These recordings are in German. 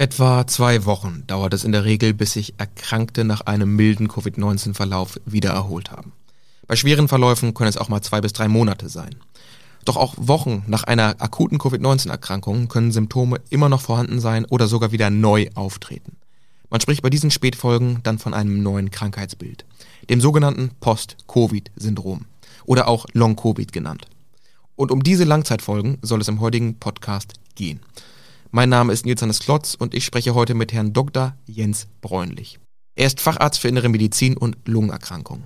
Etwa zwei Wochen dauert es in der Regel, bis sich Erkrankte nach einem milden Covid-19-Verlauf wieder erholt haben. Bei schweren Verläufen können es auch mal zwei bis drei Monate sein. Doch auch Wochen nach einer akuten Covid-19-Erkrankung können Symptome immer noch vorhanden sein oder sogar wieder neu auftreten. Man spricht bei diesen Spätfolgen dann von einem neuen Krankheitsbild, dem sogenannten Post-Covid-Syndrom oder auch Long-Covid genannt. Und um diese Langzeitfolgen soll es im heutigen Podcast gehen. Mein Name ist Nils Hannes Klotz und ich spreche heute mit Herrn Dr. Jens Bräunlich. Er ist Facharzt für Innere Medizin und Lungenerkrankungen.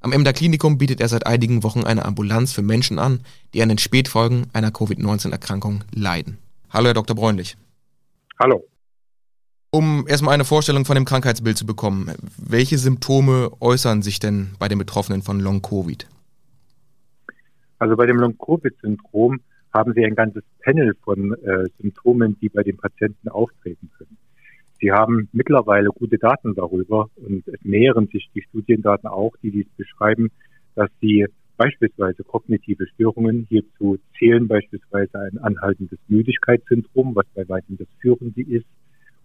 Am Emder Klinikum bietet er seit einigen Wochen eine Ambulanz für Menschen an, die an den Spätfolgen einer Covid-19-Erkrankung leiden. Hallo, Herr Dr. Bräunlich. Hallo. Um erstmal eine Vorstellung von dem Krankheitsbild zu bekommen, welche Symptome äußern sich denn bei den Betroffenen von Long-Covid? Also bei dem Long-Covid-Syndrom haben Sie ein ganzes Panel von äh, Symptomen, die bei den Patienten auftreten können. Sie haben mittlerweile gute Daten darüber und es nähern sich die Studiendaten auch, die dies beschreiben, dass sie beispielsweise kognitive Störungen, hierzu zählen beispielsweise ein anhaltendes Müdigkeitssyndrom, was bei weitem das führende ist,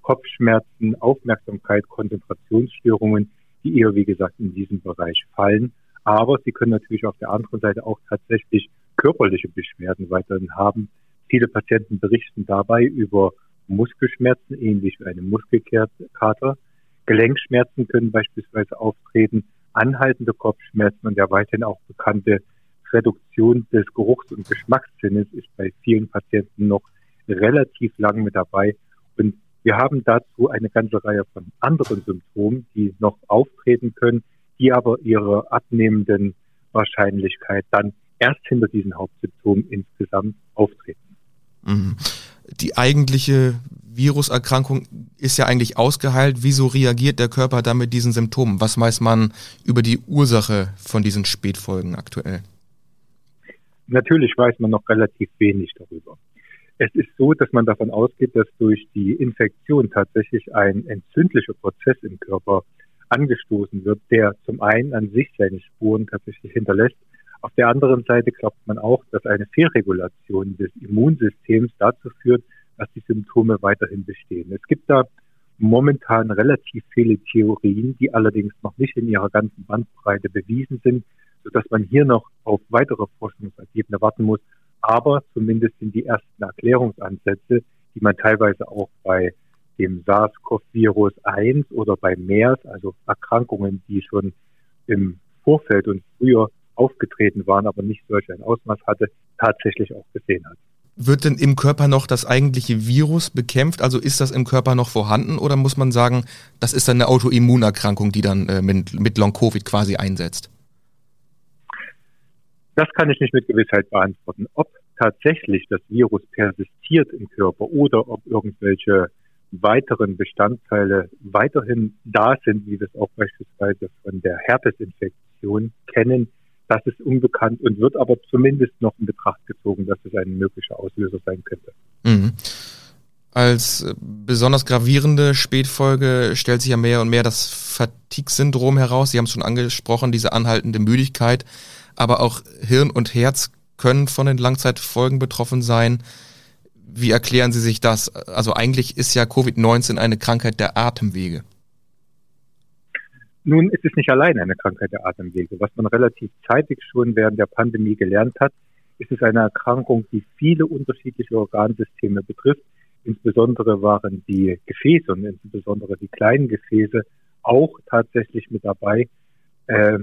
Kopfschmerzen, Aufmerksamkeit, Konzentrationsstörungen, die eher, wie gesagt, in diesem Bereich fallen. Aber sie können natürlich auf der anderen Seite auch tatsächlich körperliche Beschwerden weiterhin haben. Viele Patienten berichten dabei über Muskelschmerzen, ähnlich wie eine Muskelkater. Gelenkschmerzen können beispielsweise auftreten, anhaltende Kopfschmerzen und der weiterhin auch bekannte Reduktion des Geruchs- und Geschmackssinnes ist bei vielen Patienten noch relativ lang mit dabei. Und wir haben dazu eine ganze Reihe von anderen Symptomen, die noch auftreten können, die aber ihre abnehmenden Wahrscheinlichkeit dann erst hinter diesen Hauptsymptomen insgesamt auftreten. Mhm. Die eigentliche Viruserkrankung ist ja eigentlich ausgeheilt. Wieso reagiert der Körper dann mit diesen Symptomen? Was weiß man über die Ursache von diesen Spätfolgen aktuell? Natürlich weiß man noch relativ wenig darüber. Es ist so, dass man davon ausgeht, dass durch die Infektion tatsächlich ein entzündlicher Prozess im Körper angestoßen wird, der zum einen an sich seine Spuren tatsächlich hinterlässt auf der anderen Seite glaubt man auch, dass eine Fehlregulation des Immunsystems dazu führt, dass die Symptome weiterhin bestehen. Es gibt da momentan relativ viele Theorien, die allerdings noch nicht in ihrer ganzen Bandbreite bewiesen sind, sodass man hier noch auf weitere Forschungsergebnisse warten muss. Aber zumindest sind die ersten Erklärungsansätze, die man teilweise auch bei dem SARS-CoV-Virus 1 oder bei MERS, also Erkrankungen, die schon im Vorfeld und früher aufgetreten waren, aber nicht solch ein Ausmaß hatte, tatsächlich auch gesehen hat. Wird denn im Körper noch das eigentliche Virus bekämpft? Also ist das im Körper noch vorhanden oder muss man sagen, das ist dann eine Autoimmunerkrankung, die dann äh, mit, mit Long-Covid quasi einsetzt? Das kann ich nicht mit Gewissheit beantworten. Ob tatsächlich das Virus persistiert im Körper oder ob irgendwelche weiteren Bestandteile weiterhin da sind, wie wir es auch beispielsweise von der Herpesinfektion kennen, das ist unbekannt und wird aber zumindest noch in Betracht gezogen, dass es ein möglicher Auslöser sein könnte. Mhm. Als besonders gravierende Spätfolge stellt sich ja mehr und mehr das Fatigue-Syndrom heraus. Sie haben es schon angesprochen, diese anhaltende Müdigkeit. Aber auch Hirn und Herz können von den Langzeitfolgen betroffen sein. Wie erklären Sie sich das? Also eigentlich ist ja Covid-19 eine Krankheit der Atemwege. Nun ist es nicht allein eine Krankheit der Atemwege. Was man relativ zeitig schon während der Pandemie gelernt hat, ist es eine Erkrankung, die viele unterschiedliche Organsysteme betrifft. Insbesondere waren die Gefäße und insbesondere die kleinen Gefäße auch tatsächlich mit dabei äh,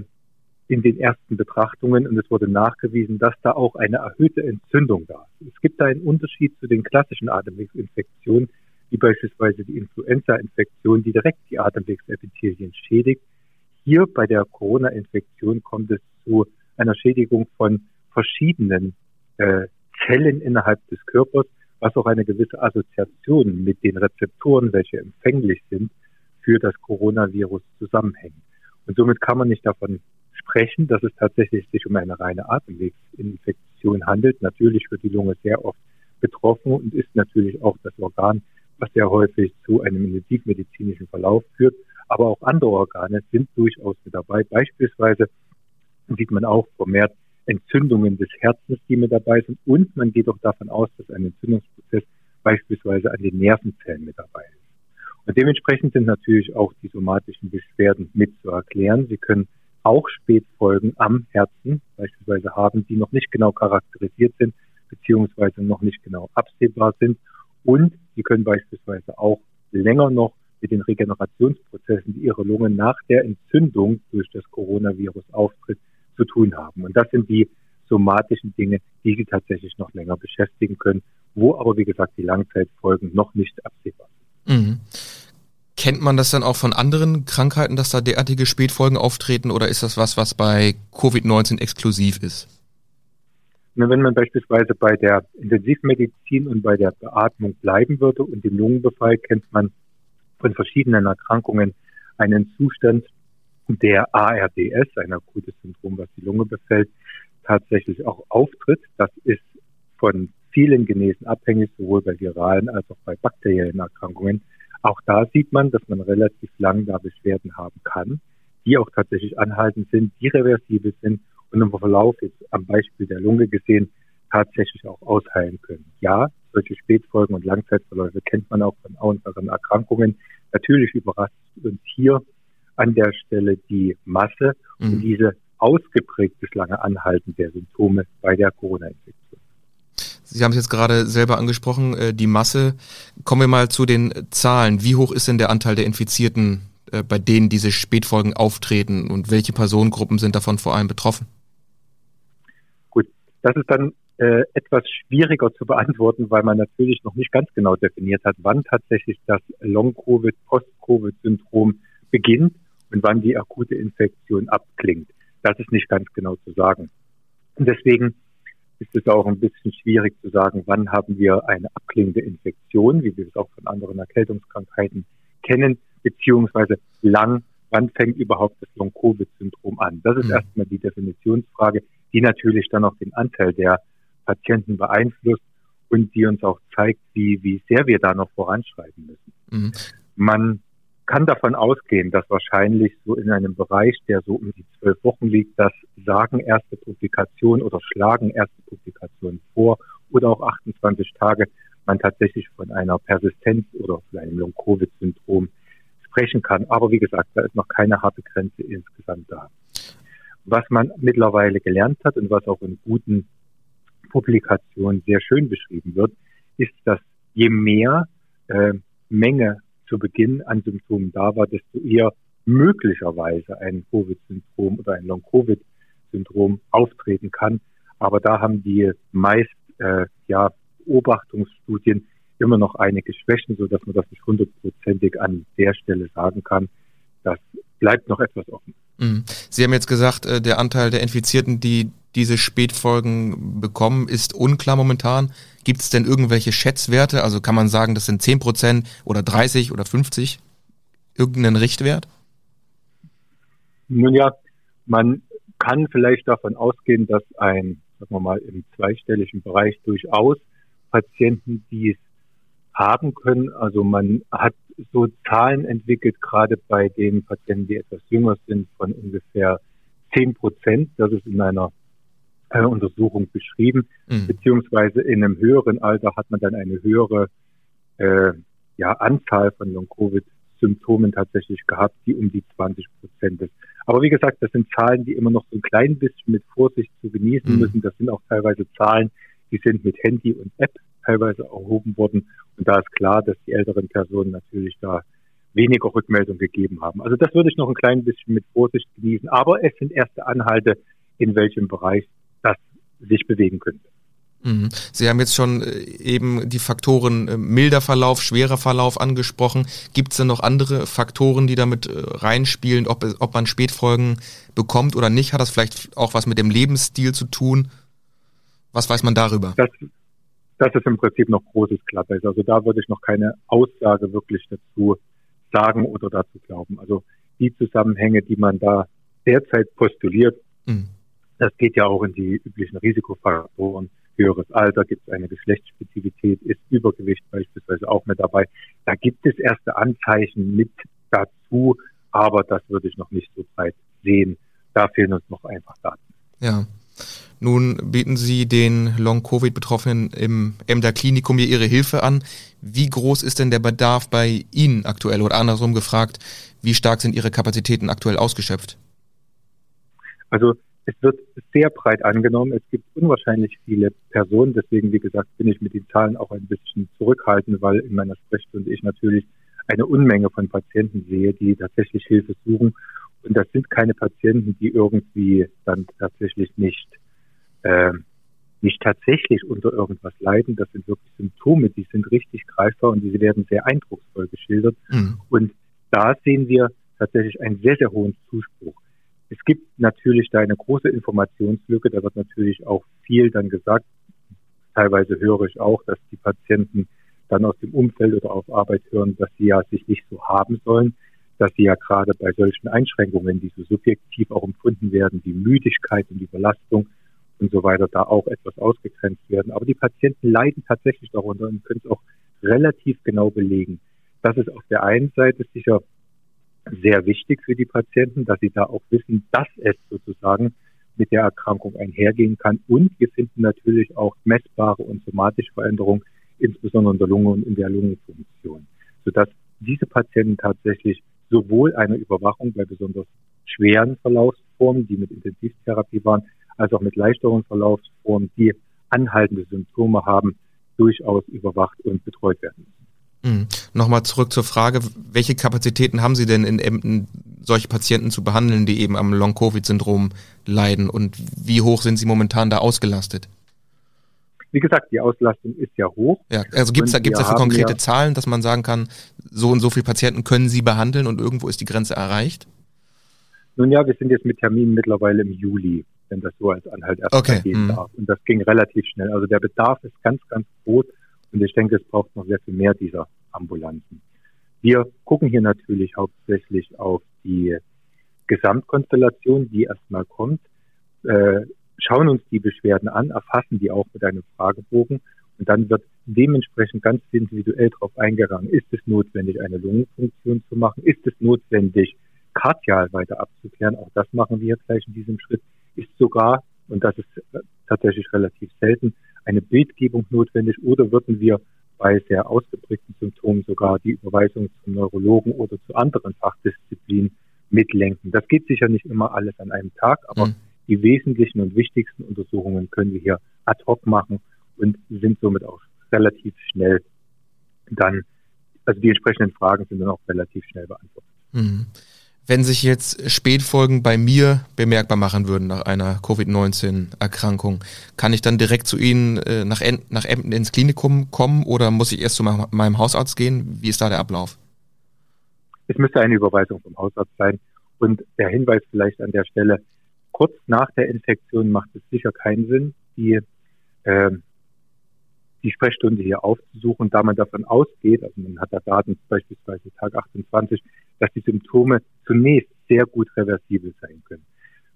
in den ersten Betrachtungen. Und es wurde nachgewiesen, dass da auch eine erhöhte Entzündung da ist. Es gibt da einen Unterschied zu den klassischen Atemwegsinfektionen, wie beispielsweise die Influenza-Infektion, die direkt die Atemwegsepithelien schädigt. Hier bei der Corona-Infektion kommt es zu einer Schädigung von verschiedenen äh, Zellen innerhalb des Körpers, was auch eine gewisse Assoziation mit den Rezeptoren, welche empfänglich sind, für das Coronavirus zusammenhängt. Und somit kann man nicht davon sprechen, dass es tatsächlich sich um eine reine Atemwegsinfektion handelt. Natürlich wird die Lunge sehr oft betroffen und ist natürlich auch das Organ, was sehr häufig zu einem intensivmedizinischen Verlauf führt. Aber auch andere Organe sind durchaus mit dabei. Beispielsweise sieht man auch vermehrt Entzündungen des Herzens, die mit dabei sind. Und man geht auch davon aus, dass ein Entzündungsprozess beispielsweise an den Nervenzellen mit dabei ist. Und dementsprechend sind natürlich auch die somatischen Beschwerden mit zu erklären. Sie können auch Spätfolgen am Herzen beispielsweise haben, die noch nicht genau charakterisiert sind, beziehungsweise noch nicht genau absehbar sind. Und sie können beispielsweise auch länger noch mit den Regenerationsprozessen, die ihre Lunge nach der Entzündung durch das Coronavirus auftritt, zu tun haben. Und das sind die somatischen Dinge, die sie tatsächlich noch länger beschäftigen können, wo aber, wie gesagt, die Langzeitfolgen noch nicht absehbar sind. Mhm. Kennt man das dann auch von anderen Krankheiten, dass da derartige Spätfolgen auftreten oder ist das was, was bei Covid-19 exklusiv ist? Wenn man beispielsweise bei der Intensivmedizin und bei der Beatmung bleiben würde und den Lungenbefall, kennt man von verschiedenen Erkrankungen einen Zustand, der ARDS, ein akutes Syndrom, was die Lunge befällt, tatsächlich auch auftritt. Das ist von vielen Genesen abhängig, sowohl bei viralen als auch bei bakteriellen Erkrankungen. Auch da sieht man, dass man relativ lang da Beschwerden haben kann, die auch tatsächlich anhaltend sind, die reversibel sind und im Verlauf jetzt am Beispiel der Lunge gesehen tatsächlich auch ausheilen können. Ja, solche Spätfolgen und Langzeitverläufe kennt man auch von anderen Erkrankungen. Natürlich überrascht uns hier an der Stelle die Masse mhm. und diese ausgeprägt lange Anhalten der Symptome bei der Corona-Infektion. Sie haben es jetzt gerade selber angesprochen, äh, die Masse. Kommen wir mal zu den Zahlen. Wie hoch ist denn der Anteil der Infizierten, äh, bei denen diese Spätfolgen auftreten und welche Personengruppen sind davon vor allem betroffen? Gut, das ist dann äh, etwas schwieriger zu beantworten, weil man natürlich noch nicht ganz genau definiert hat, wann tatsächlich das Long-Covid, Post-Covid-Syndrom beginnt und wann die akute Infektion abklingt. Das ist nicht ganz genau zu sagen. Und deswegen ist es auch ein bisschen schwierig zu sagen, wann haben wir eine abklingende Infektion, wie wir es auch von anderen Erkältungskrankheiten kennen, beziehungsweise lang, wann fängt überhaupt das Long-Covid-Syndrom an? Das ist mhm. erstmal die Definitionsfrage, die natürlich dann auch den Anteil der Patienten beeinflusst und die uns auch zeigt, wie, wie sehr wir da noch voranschreiten müssen. Mhm. Man kann davon ausgehen, dass wahrscheinlich so in einem Bereich, der so um die zwölf Wochen liegt, das sagen erste Publikationen oder schlagen erste Publikationen vor oder auch 28 Tage man tatsächlich von einer Persistenz oder von einem Long-Covid-Syndrom sprechen kann. Aber wie gesagt, da ist noch keine harte Grenze insgesamt da. Was man mittlerweile gelernt hat und was auch in guten Publikationen sehr schön beschrieben wird, ist, dass je mehr äh, Menge zu Beginn an Symptomen da war, desto eher möglicherweise ein Covid-Syndrom oder ein Long-Covid-Syndrom auftreten kann. Aber da haben die meist äh, ja, Beobachtungsstudien immer noch einige Schwächen, so dass man das nicht hundertprozentig an der Stelle sagen kann. Das bleibt noch etwas offen. Mhm. Sie haben jetzt gesagt, äh, der Anteil der Infizierten, die diese Spätfolgen bekommen, ist unklar momentan. Gibt es denn irgendwelche Schätzwerte? Also kann man sagen, das sind 10 Prozent oder 30 oder 50? Irgendeinen Richtwert? Nun ja, man kann vielleicht davon ausgehen, dass ein, sagen wir mal, im zweistelligen Bereich durchaus Patienten, die es haben können. Also man hat so Zahlen entwickelt, gerade bei den Patienten, die etwas jünger sind, von ungefähr 10 Prozent. Das ist in einer äh, Untersuchung beschrieben, mhm. beziehungsweise in einem höheren Alter hat man dann eine höhere äh, ja, Anzahl von Long-Covid-Symptomen tatsächlich gehabt, die um die 20 Prozent ist. Aber wie gesagt, das sind Zahlen, die immer noch so ein klein bisschen mit Vorsicht zu genießen mhm. müssen. Das sind auch teilweise Zahlen, die sind mit Handy und App teilweise erhoben worden. Und da ist klar, dass die älteren Personen natürlich da weniger Rückmeldung gegeben haben. Also das würde ich noch ein klein bisschen mit Vorsicht genießen. Aber es sind erste Anhalte, in welchem Bereich das sich bewegen könnte. Mhm. Sie haben jetzt schon äh, eben die Faktoren äh, milder Verlauf, schwerer Verlauf angesprochen. Gibt es denn noch andere Faktoren, die damit äh, reinspielen, ob, ob man Spätfolgen bekommt oder nicht? Hat das vielleicht auch was mit dem Lebensstil zu tun? Was weiß man darüber? Das, das ist im Prinzip noch großes Glatteis. Also da würde ich noch keine Aussage wirklich dazu sagen oder dazu glauben. Also die Zusammenhänge, die man da derzeit postuliert, mhm. Das geht ja auch in die üblichen Risikofaktoren. Höheres Alter, gibt es eine Geschlechtsspezifität, ist Übergewicht beispielsweise auch mit dabei. Da gibt es erste Anzeichen mit dazu, aber das würde ich noch nicht so breit sehen. Da fehlen uns noch einfach Daten. Ja. Nun bieten Sie den Long-Covid-Betroffenen im Emder Klinikum hier Ihre Hilfe an. Wie groß ist denn der Bedarf bei Ihnen aktuell? Oder andersrum gefragt, wie stark sind Ihre Kapazitäten aktuell ausgeschöpft? Also es wird sehr breit angenommen. Es gibt unwahrscheinlich viele Personen. Deswegen, wie gesagt, bin ich mit den Zahlen auch ein bisschen zurückhaltend, weil in meiner Sprechstunde ich natürlich eine Unmenge von Patienten sehe, die tatsächlich Hilfe suchen. Und das sind keine Patienten, die irgendwie dann tatsächlich nicht äh, nicht tatsächlich unter irgendwas leiden. Das sind wirklich Symptome, die sind richtig greifbar und diese werden sehr eindrucksvoll geschildert. Mhm. Und da sehen wir tatsächlich einen sehr, sehr hohen Zuspruch. Es gibt natürlich da eine große Informationslücke, da wird natürlich auch viel dann gesagt. Teilweise höre ich auch, dass die Patienten dann aus dem Umfeld oder auf Arbeit hören, dass sie ja sich nicht so haben sollen, dass sie ja gerade bei solchen Einschränkungen, die so subjektiv auch empfunden werden, wie Müdigkeit und Überlastung, und so weiter da auch etwas ausgegrenzt werden. Aber die Patienten leiden tatsächlich darunter und können es auch relativ genau belegen. Das ist auf der einen Seite sicher sehr wichtig für die Patienten, dass sie da auch wissen, dass es sozusagen mit der Erkrankung einhergehen kann. Und wir finden natürlich auch messbare und somatische Veränderungen, insbesondere in der Lunge und in der Lungenfunktion, sodass diese Patienten tatsächlich sowohl eine Überwachung bei besonders schweren Verlaufsformen, die mit Intensivtherapie waren, als auch mit leichteren Verlaufsformen, die anhaltende Symptome haben, durchaus überwacht und betreut werden müssen. Mhm. Nochmal zurück zur Frage, welche Kapazitäten haben Sie denn in Emden, solche Patienten zu behandeln, die eben am Long-Covid-Syndrom leiden und wie hoch sind Sie momentan da ausgelastet? Wie gesagt, die Auslastung ist ja hoch. Ja, also gibt es da gibt's dafür konkrete ja, Zahlen, dass man sagen kann, so und so viele Patienten können Sie behandeln und irgendwo ist die Grenze erreicht? Nun ja, wir sind jetzt mit Terminen mittlerweile im Juli wenn das so als Anhalt erst okay. gehen mhm. darf. Und das ging relativ schnell. Also der Bedarf ist ganz, ganz groß und ich denke, es braucht noch sehr viel mehr dieser Ambulanzen. Wir gucken hier natürlich hauptsächlich auf die Gesamtkonstellation, die erstmal kommt, äh, schauen uns die Beschwerden an, erfassen die auch mit einem Fragebogen und dann wird dementsprechend ganz individuell darauf eingegangen, ist es notwendig, eine Lungenfunktion zu machen, ist es notwendig, kardial weiter abzuklären, auch das machen wir gleich in diesem Schritt, ist sogar, und das ist tatsächlich relativ selten, eine Bildgebung notwendig oder würden wir bei sehr ausgeprägten Symptomen sogar die Überweisung zum Neurologen oder zu anderen Fachdisziplinen mitlenken. Das geht sicher nicht immer alles an einem Tag, aber mhm. die wesentlichen und wichtigsten Untersuchungen können wir hier ad hoc machen und sind somit auch relativ schnell dann, also die entsprechenden Fragen sind dann auch relativ schnell beantwortet. Mhm wenn sich jetzt Spätfolgen bei mir bemerkbar machen würden nach einer Covid-19-Erkrankung, kann ich dann direkt zu Ihnen äh, nach, nach Emden ins Klinikum kommen oder muss ich erst zu meinem Hausarzt gehen? Wie ist da der Ablauf? Es müsste eine Überweisung vom Hausarzt sein. Und der Hinweis vielleicht an der Stelle, kurz nach der Infektion macht es sicher keinen Sinn, die äh, die Sprechstunde hier aufzusuchen, da man davon ausgeht, also man hat da Daten beispielsweise Tag 28, dass die Symptome zunächst sehr gut reversibel sein können.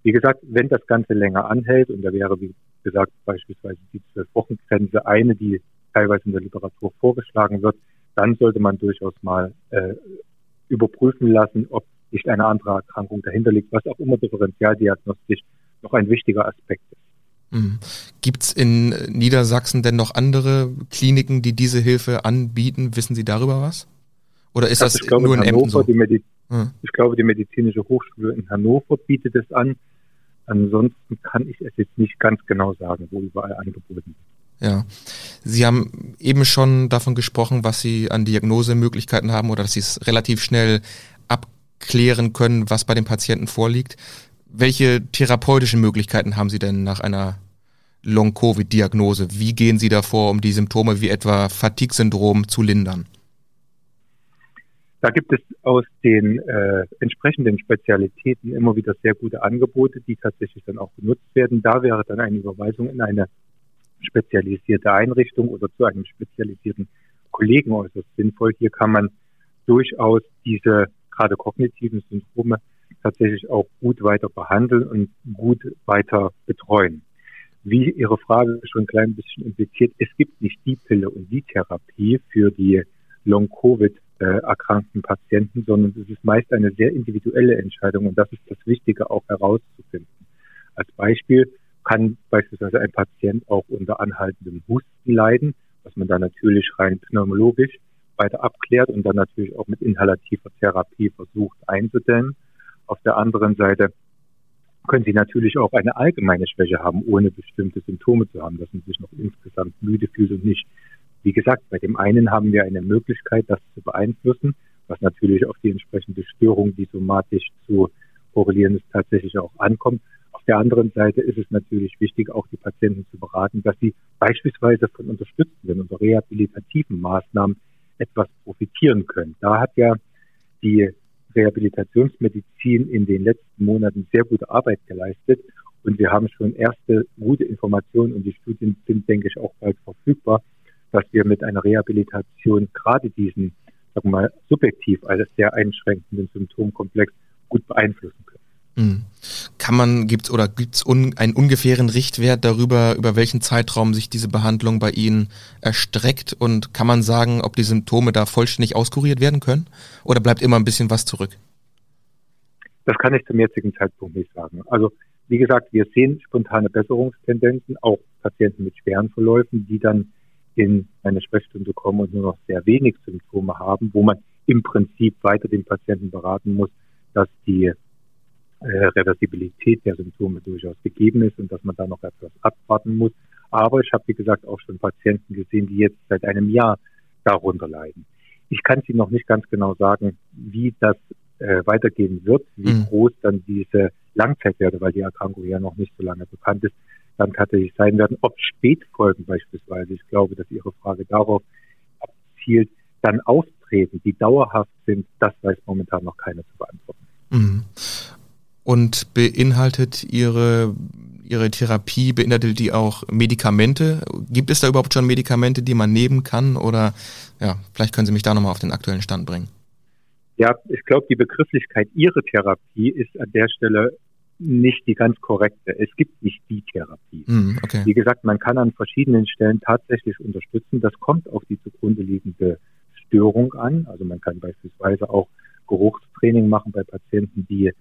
Wie gesagt, wenn das Ganze länger anhält, und da wäre, wie gesagt, beispielsweise die Zwölf-Wochen-Grenze eine, die teilweise in der Literatur vorgeschlagen wird, dann sollte man durchaus mal äh, überprüfen lassen, ob nicht eine andere Erkrankung dahinter liegt, was auch immer differentialdiagnostisch noch ein wichtiger Aspekt ist. Mhm. Gibt es in Niedersachsen denn noch andere Kliniken, die diese Hilfe anbieten? Wissen Sie darüber was? Oder ist das, das glaube, nur in, in Hannover, so? Die hm. Ich glaube, die medizinische Hochschule in Hannover bietet es an. Ansonsten kann ich es jetzt nicht ganz genau sagen, wo überall angeboten wird. Ja. Sie haben eben schon davon gesprochen, was Sie an Diagnosemöglichkeiten haben oder dass Sie es relativ schnell abklären können, was bei den Patienten vorliegt. Welche therapeutischen Möglichkeiten haben Sie denn nach einer Long-Covid-Diagnose? Wie gehen Sie davor, um die Symptome wie etwa Fatigue-Syndrom zu lindern? Da gibt es aus den äh, entsprechenden Spezialitäten immer wieder sehr gute Angebote, die tatsächlich dann auch genutzt werden. Da wäre dann eine Überweisung in eine spezialisierte Einrichtung oder zu einem spezialisierten Kollegen äußerst sinnvoll. Hier kann man durchaus diese gerade kognitiven Syndrome tatsächlich auch gut weiter behandeln und gut weiter betreuen. Wie Ihre Frage schon ein klein bisschen impliziert, es gibt nicht die Pille und die Therapie für die Long-Covid erkrankten Patienten, sondern es ist meist eine sehr individuelle Entscheidung und das ist das Wichtige auch herauszufinden. Als Beispiel kann beispielsweise ein Patient auch unter anhaltendem Husten leiden, was man dann natürlich rein pneumologisch weiter abklärt und dann natürlich auch mit inhalativer Therapie versucht einzudämmen. Auf der anderen Seite können Sie natürlich auch eine allgemeine Schwäche haben, ohne bestimmte Symptome zu haben, dass man sich noch insgesamt müde fühlt und nicht. Wie gesagt, bei dem einen haben wir eine Möglichkeit, das zu beeinflussen, was natürlich auf die entsprechende Störung, die somatisch zu korrelieren ist, tatsächlich auch ankommt. Auf der anderen Seite ist es natürlich wichtig, auch die Patienten zu beraten, dass sie beispielsweise von unterstützenden und rehabilitativen Maßnahmen etwas profitieren können. Da hat ja die Rehabilitationsmedizin in den letzten Monaten sehr gute Arbeit geleistet und wir haben schon erste gute Informationen und die Studien sind, denke ich, auch bald verfügbar, dass wir mit einer Rehabilitation gerade diesen, sagen wir mal, subjektiv als sehr einschränkenden Symptomkomplex gut beeinflussen können. Hm. Kann man, gibt's oder gibt's un, einen ungefähren Richtwert darüber, über welchen Zeitraum sich diese Behandlung bei Ihnen erstreckt und kann man sagen, ob die Symptome da vollständig auskuriert werden können oder bleibt immer ein bisschen was zurück? Das kann ich zum jetzigen Zeitpunkt nicht sagen. Also wie gesagt, wir sehen spontane Besserungstendenzen, auch Patienten mit schweren Verläufen, die dann in eine Sprechstunde kommen und nur noch sehr wenig Symptome haben, wo man im Prinzip weiter den Patienten beraten muss, dass die Reversibilität der Symptome durchaus gegeben ist und dass man da noch etwas abwarten muss. Aber ich habe, wie gesagt, auch schon Patienten gesehen, die jetzt seit einem Jahr darunter leiden. Ich kann Sie noch nicht ganz genau sagen, wie das äh, weitergehen wird, wie mhm. groß dann diese Langzeitwerte, weil die Erkrankung ja noch nicht so lange bekannt ist, dann tatsächlich sein werden. Ob Spätfolgen beispielsweise, ich glaube, dass Ihre Frage darauf abzielt, dann auftreten, die dauerhaft sind, das weiß momentan noch keiner zu beantworten. Mhm. Und beinhaltet Ihre, Ihre Therapie, beinhaltet die auch Medikamente? Gibt es da überhaupt schon Medikamente, die man nehmen kann? Oder ja, vielleicht können Sie mich da nochmal auf den aktuellen Stand bringen. Ja, ich glaube, die Begrifflichkeit Ihre Therapie ist an der Stelle nicht die ganz korrekte. Es gibt nicht die Therapie. Mm, okay. Wie gesagt, man kann an verschiedenen Stellen tatsächlich unterstützen. Das kommt auf die zugrunde liegende Störung an. Also man kann beispielsweise auch Geruchstraining machen bei Patienten, die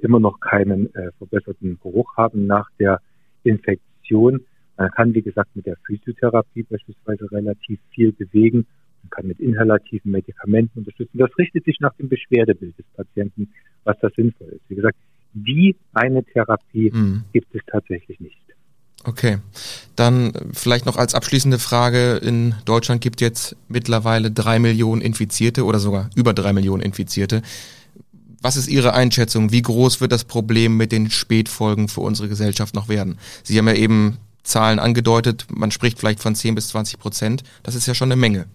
immer noch keinen äh, verbesserten Geruch haben nach der Infektion. Man kann, wie gesagt, mit der Physiotherapie beispielsweise relativ viel bewegen. Man kann mit inhalativen Medikamenten unterstützen. Das richtet sich nach dem Beschwerdebild des Patienten, was da sinnvoll ist. Wie gesagt, die eine Therapie mhm. gibt es tatsächlich nicht. Okay, dann vielleicht noch als abschließende Frage. In Deutschland gibt jetzt mittlerweile drei Millionen Infizierte oder sogar über drei Millionen Infizierte. Was ist Ihre Einschätzung? Wie groß wird das Problem mit den Spätfolgen für unsere Gesellschaft noch werden? Sie haben ja eben Zahlen angedeutet, man spricht vielleicht von 10 bis 20 Prozent. Das ist ja schon eine Menge.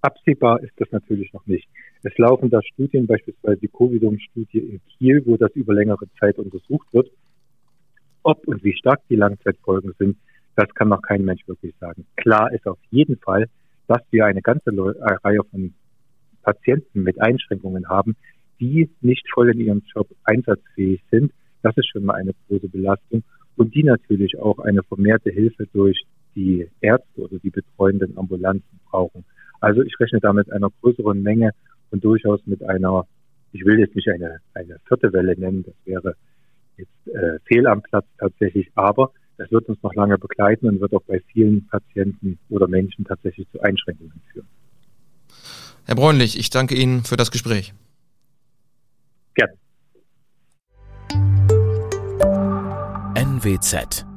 Absehbar ist das natürlich noch nicht. Es laufen da Studien, beispielsweise die Covidum-Studie in Kiel, wo das über längere Zeit untersucht wird. Ob und wie stark die Langzeitfolgen sind, das kann noch kein Mensch wirklich sagen. Klar ist auf jeden Fall, dass wir eine ganze Reihe von Patienten mit Einschränkungen haben, die nicht voll in ihrem Job einsatzfähig sind. Das ist schon mal eine große Belastung und die natürlich auch eine vermehrte Hilfe durch die Ärzte oder die betreuenden Ambulanzen brauchen. Also ich rechne damit einer größeren Menge und durchaus mit einer, ich will jetzt nicht eine, eine vierte Welle nennen, das wäre jetzt äh, fehl am Platz tatsächlich, aber das wird uns noch lange begleiten und wird auch bei vielen Patienten oder Menschen tatsächlich zu Einschränkungen führen. Herr Bräunlich, ich danke Ihnen für das Gespräch. NWZ